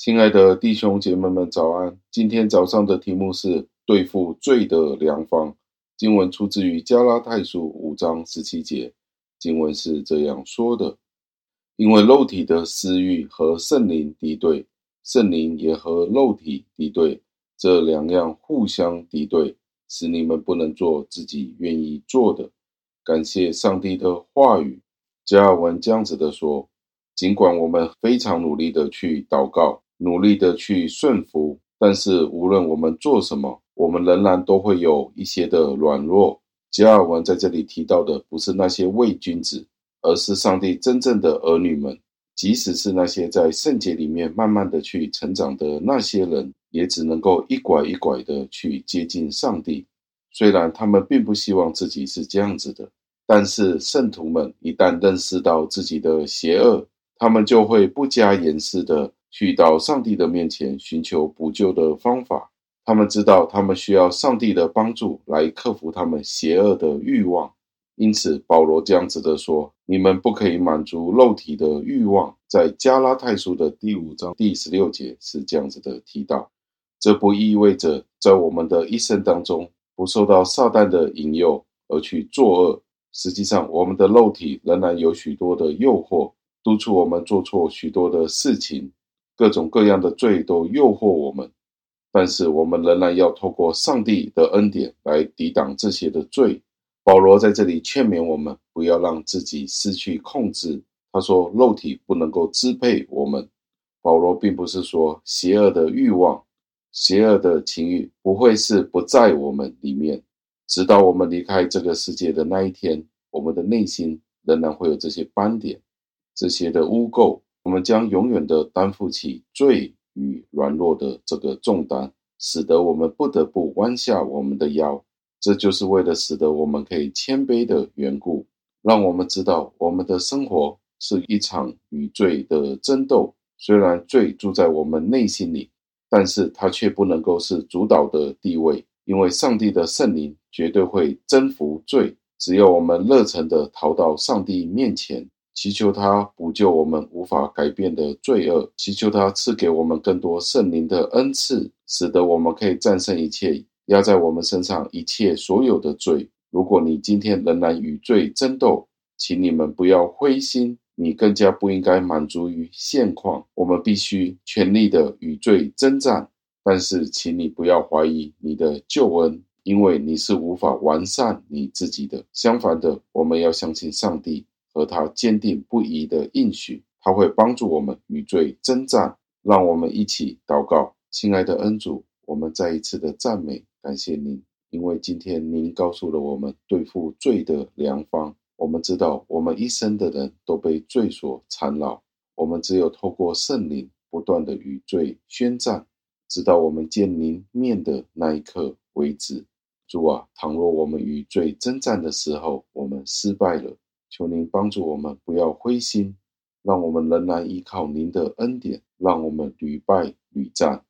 亲爱的弟兄姐妹们，早安！今天早上的题目是对付罪的良方。经文出自于加拉太书五章十七节，经文是这样说的：因为肉体的私欲和圣灵敌对，圣灵也和肉体敌对，这两样互相敌对，使你们不能做自己愿意做的。感谢上帝的话语。加尔文这样子的说：尽管我们非常努力的去祷告。努力的去顺服，但是无论我们做什么，我们仍然都会有一些的软弱。加尔文在这里提到的不是那些伪君子，而是上帝真正的儿女们。即使是那些在圣洁里面慢慢的去成长的那些人，也只能够一拐一拐的去接近上帝。虽然他们并不希望自己是这样子的，但是圣徒们一旦认识到自己的邪恶，他们就会不加掩饰的。去到上帝的面前寻求补救的方法，他们知道他们需要上帝的帮助来克服他们邪恶的欲望。因此，保罗这样子的说：“你们不可以满足肉体的欲望。”在加拉太书的第五章第十六节是这样子的提到。这不意味着在我们的一生当中不受到撒旦的引诱而去作恶。实际上，我们的肉体仍然有许多的诱惑，督促我们做错许多的事情。各种各样的罪都诱惑我们，但是我们仍然要透过上帝的恩典来抵挡这些的罪。保罗在这里劝勉我们，不要让自己失去控制。他说，肉体不能够支配我们。保罗并不是说邪恶的欲望、邪恶的情欲不会是不在我们里面，直到我们离开这个世界的那一天，我们的内心仍然会有这些斑点、这些的污垢。我们将永远的担负起罪与软弱的这个重担，使得我们不得不弯下我们的腰。这就是为了使得我们可以谦卑的缘故，让我们知道我们的生活是一场与罪的争斗。虽然罪住在我们内心里，但是它却不能够是主导的地位，因为上帝的圣灵绝对会征服罪。只要我们热诚的逃到上帝面前。祈求他补救我们无法改变的罪恶，祈求他赐给我们更多圣灵的恩赐，使得我们可以战胜一切压在我们身上一切所有的罪。如果你今天仍然与罪争斗，请你们不要灰心，你更加不应该满足于现况。我们必须全力的与罪征战，但是请你不要怀疑你的救恩，因为你是无法完善你自己的。相反的，我们要相信上帝。和他坚定不移的应许，他会帮助我们与罪征战。让我们一起祷告，亲爱的恩主，我们再一次的赞美感谢您，因为今天您告诉了我们对付罪的良方。我们知道，我们一生的人都被罪所缠绕，我们只有透过圣灵不断的与罪宣战，直到我们见您面的那一刻为止。主啊，倘若我们与罪征战的时候，我们失败了。求您帮助我们，不要灰心，让我们仍然依靠您的恩典，让我们屡败屡战。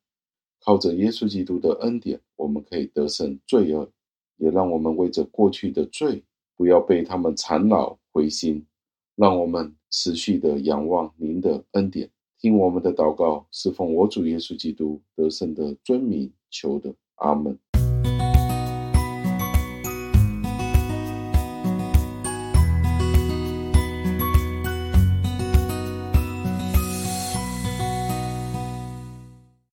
靠着耶稣基督的恩典，我们可以得胜罪恶，也让我们为着过去的罪，不要被他们缠绕灰心。让我们持续的仰望您的恩典，听我们的祷告，侍奉我主耶稣基督得胜的尊名求的。阿门。